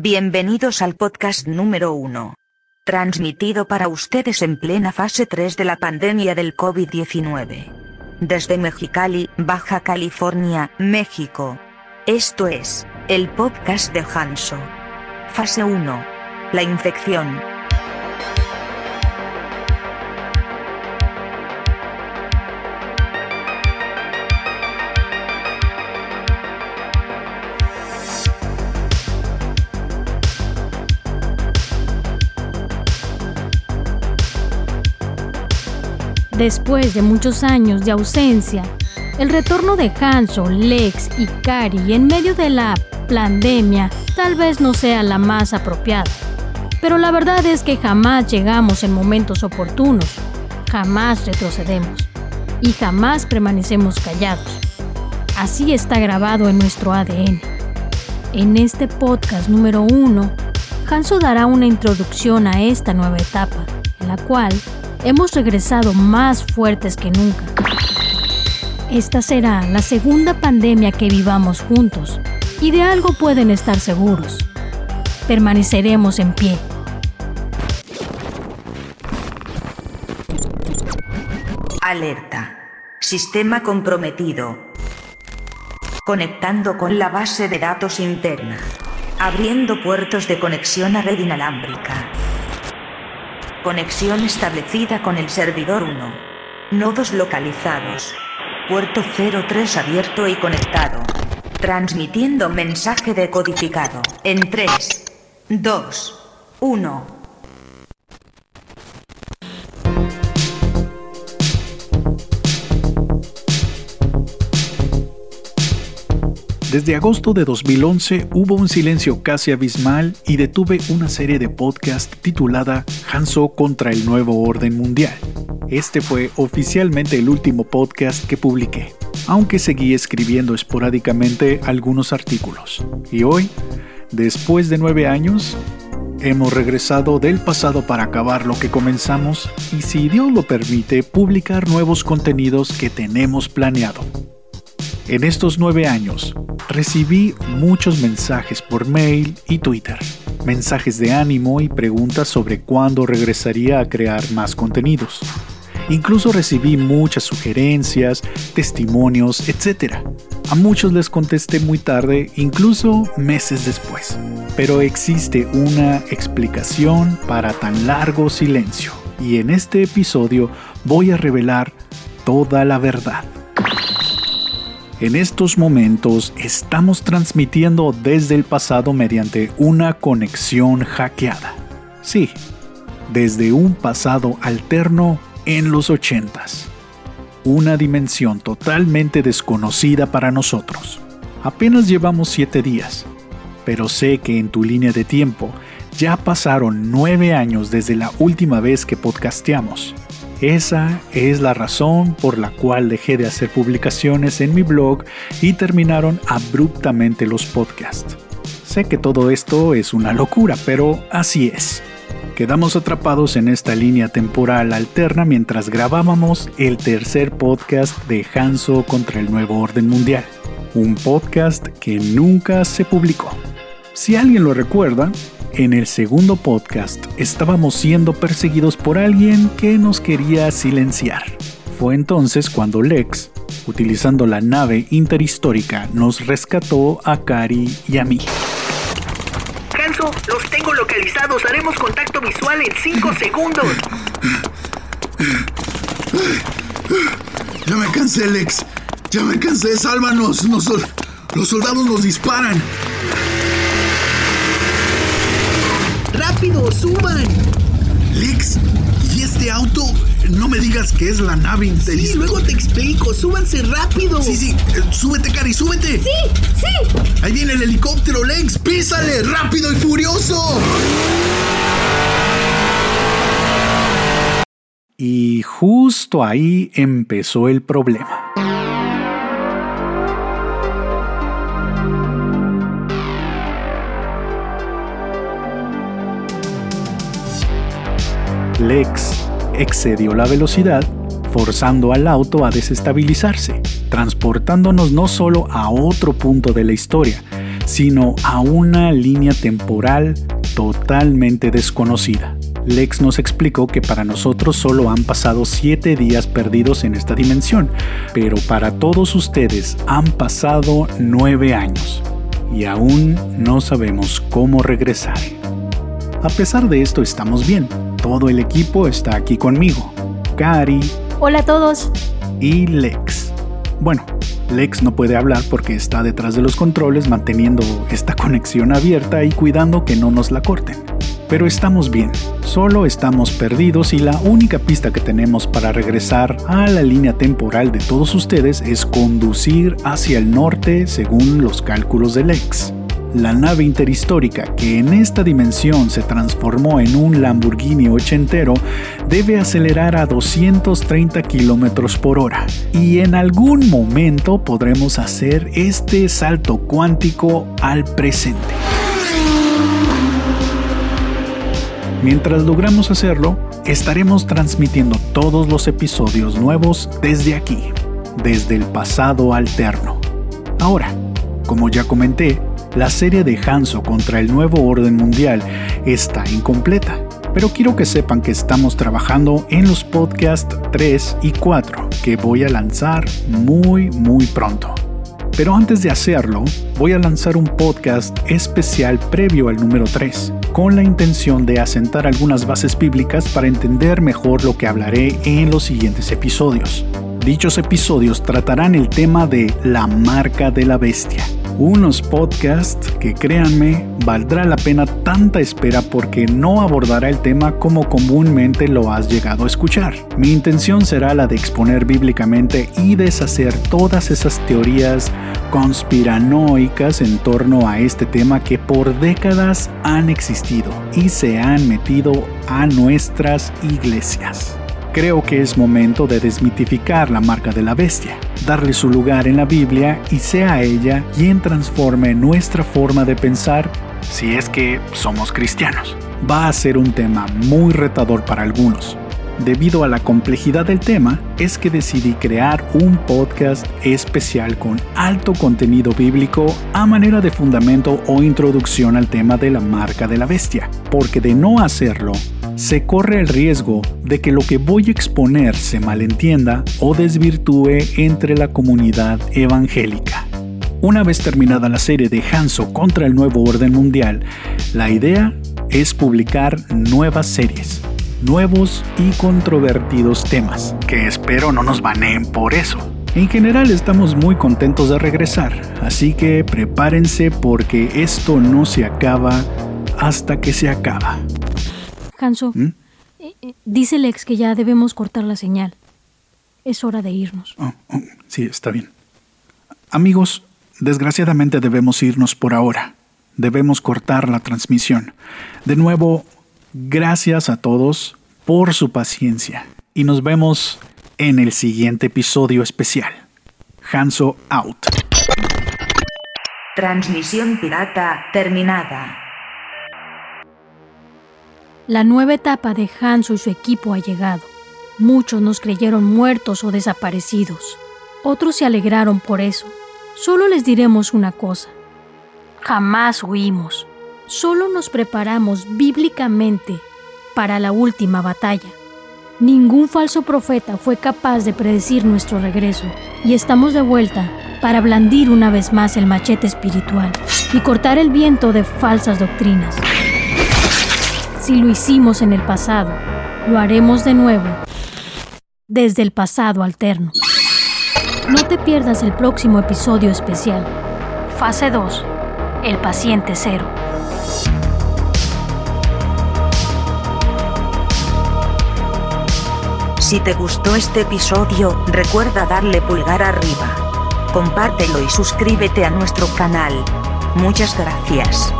Bienvenidos al podcast número 1. Transmitido para ustedes en plena fase 3 de la pandemia del COVID-19. Desde Mexicali, Baja California, México. Esto es, el podcast de Hanso. Fase 1. La infección. Después de muchos años de ausencia, el retorno de Hanso, Lex y Kari en medio de la pandemia tal vez no sea la más apropiada. Pero la verdad es que jamás llegamos en momentos oportunos, jamás retrocedemos y jamás permanecemos callados. Así está grabado en nuestro ADN. En este podcast número uno, Hanso dará una introducción a esta nueva etapa, en la cual hemos regresado más fuertes que nunca. Esta será la segunda pandemia que vivamos juntos y de algo pueden estar seguros. Permaneceremos en pie. Alerta. Sistema comprometido. Conectando con la base de datos interna. Abriendo puertos de conexión a red inalámbrica. Conexión establecida con el servidor 1. Nodos localizados. Puerto 03 abierto y conectado. Transmitiendo mensaje decodificado. En 3, 2, 1. Desde agosto de 2011 hubo un silencio casi abismal y detuve una serie de podcast titulada Hanso contra el nuevo orden mundial. Este fue oficialmente el último podcast que publiqué, aunque seguí escribiendo esporádicamente algunos artículos. Y hoy, después de nueve años, hemos regresado del pasado para acabar lo que comenzamos y si Dios lo permite, publicar nuevos contenidos que tenemos planeado. En estos nueve años, recibí muchos mensajes por mail y Twitter, mensajes de ánimo y preguntas sobre cuándo regresaría a crear más contenidos. Incluso recibí muchas sugerencias, testimonios, etc. A muchos les contesté muy tarde, incluso meses después. Pero existe una explicación para tan largo silencio, y en este episodio voy a revelar toda la verdad. En estos momentos estamos transmitiendo desde el pasado mediante una conexión hackeada. Sí, desde un pasado alterno en los 80s. Una dimensión totalmente desconocida para nosotros. Apenas llevamos 7 días, pero sé que en tu línea de tiempo ya pasaron 9 años desde la última vez que podcasteamos. Esa es la razón por la cual dejé de hacer publicaciones en mi blog y terminaron abruptamente los podcasts. Sé que todo esto es una locura, pero así es. Quedamos atrapados en esta línea temporal alterna mientras grabábamos el tercer podcast de Hanso contra el nuevo orden mundial, un podcast que nunca se publicó. Si alguien lo recuerda, en el segundo podcast estábamos siendo perseguidos por alguien que nos quería silenciar. Fue entonces cuando Lex, utilizando la nave interhistórica, nos rescató a Kari y a mí. Hanso, los tengo localizados. Haremos contacto visual en 5 segundos. Ya me cansé, Lex. Ya me cansé. Sálvanos. Nos- los soldados nos disparan. ¡Rápido, suban! Lex, ¿y este auto? No me digas que es la nave Sí, inteligente. luego te explico. Súbanse rápido. Sí, sí, eh, súbete, Cari, súbete. Sí, sí. Ahí viene el helicóptero, Lex. Písale, rápido y furioso. Y justo ahí empezó el problema. Lex excedió la velocidad, forzando al auto a desestabilizarse, transportándonos no solo a otro punto de la historia, sino a una línea temporal totalmente desconocida. Lex nos explicó que para nosotros solo han pasado 7 días perdidos en esta dimensión, pero para todos ustedes han pasado 9 años y aún no sabemos cómo regresar. A pesar de esto estamos bien, todo el equipo está aquí conmigo. Cari. Hola a todos. Y Lex. Bueno, Lex no puede hablar porque está detrás de los controles manteniendo esta conexión abierta y cuidando que no nos la corten. Pero estamos bien, solo estamos perdidos y la única pista que tenemos para regresar a la línea temporal de todos ustedes es conducir hacia el norte según los cálculos del ex. La nave interhistórica, que en esta dimensión se transformó en un Lamborghini ochentero, debe acelerar a 230 km por hora. Y en algún momento podremos hacer este salto cuántico al presente. Mientras logramos hacerlo, estaremos transmitiendo todos los episodios nuevos desde aquí, desde el pasado alterno. Ahora, como ya comenté, la serie de Hanso contra el nuevo orden mundial está incompleta, pero quiero que sepan que estamos trabajando en los podcasts 3 y 4 que voy a lanzar muy muy pronto. Pero antes de hacerlo, voy a lanzar un podcast especial previo al número 3, con la intención de asentar algunas bases bíblicas para entender mejor lo que hablaré en los siguientes episodios. Dichos episodios tratarán el tema de la marca de la bestia, unos podcasts que créanme valdrá la pena tanta espera porque no abordará el tema como comúnmente lo has llegado a escuchar. Mi intención será la de exponer bíblicamente y deshacer todas esas teorías conspiranoicas en torno a este tema que por décadas han existido y se han metido a nuestras iglesias. Creo que es momento de desmitificar la marca de la bestia, darle su lugar en la Biblia y sea ella quien transforme nuestra forma de pensar si es que somos cristianos. Va a ser un tema muy retador para algunos. Debido a la complejidad del tema, es que decidí crear un podcast especial con alto contenido bíblico a manera de fundamento o introducción al tema de la marca de la bestia, porque de no hacerlo, se corre el riesgo de que lo que voy a exponer se malentienda o desvirtúe entre la comunidad evangélica. Una vez terminada la serie de Hanso contra el nuevo orden mundial, la idea es publicar nuevas series, nuevos y controvertidos temas, que espero no nos baneen por eso. En general estamos muy contentos de regresar, así que prepárense porque esto no se acaba hasta que se acaba. Hanso, ¿Mm? dice Lex que ya debemos cortar la señal. Es hora de irnos. Oh, oh, sí, está bien. Amigos, desgraciadamente debemos irnos por ahora. Debemos cortar la transmisión. De nuevo, gracias a todos por su paciencia y nos vemos en el siguiente episodio especial. Hanso out. Transmisión pirata terminada. La nueva etapa de Hanso y su equipo ha llegado. Muchos nos creyeron muertos o desaparecidos. Otros se alegraron por eso. Solo les diremos una cosa. Jamás huimos. Solo nos preparamos bíblicamente para la última batalla. Ningún falso profeta fue capaz de predecir nuestro regreso y estamos de vuelta para blandir una vez más el machete espiritual y cortar el viento de falsas doctrinas. Si lo hicimos en el pasado, lo haremos de nuevo desde el pasado alterno. No te pierdas el próximo episodio especial. Fase 2. El paciente cero. Si te gustó este episodio, recuerda darle pulgar arriba. Compártelo y suscríbete a nuestro canal. Muchas gracias.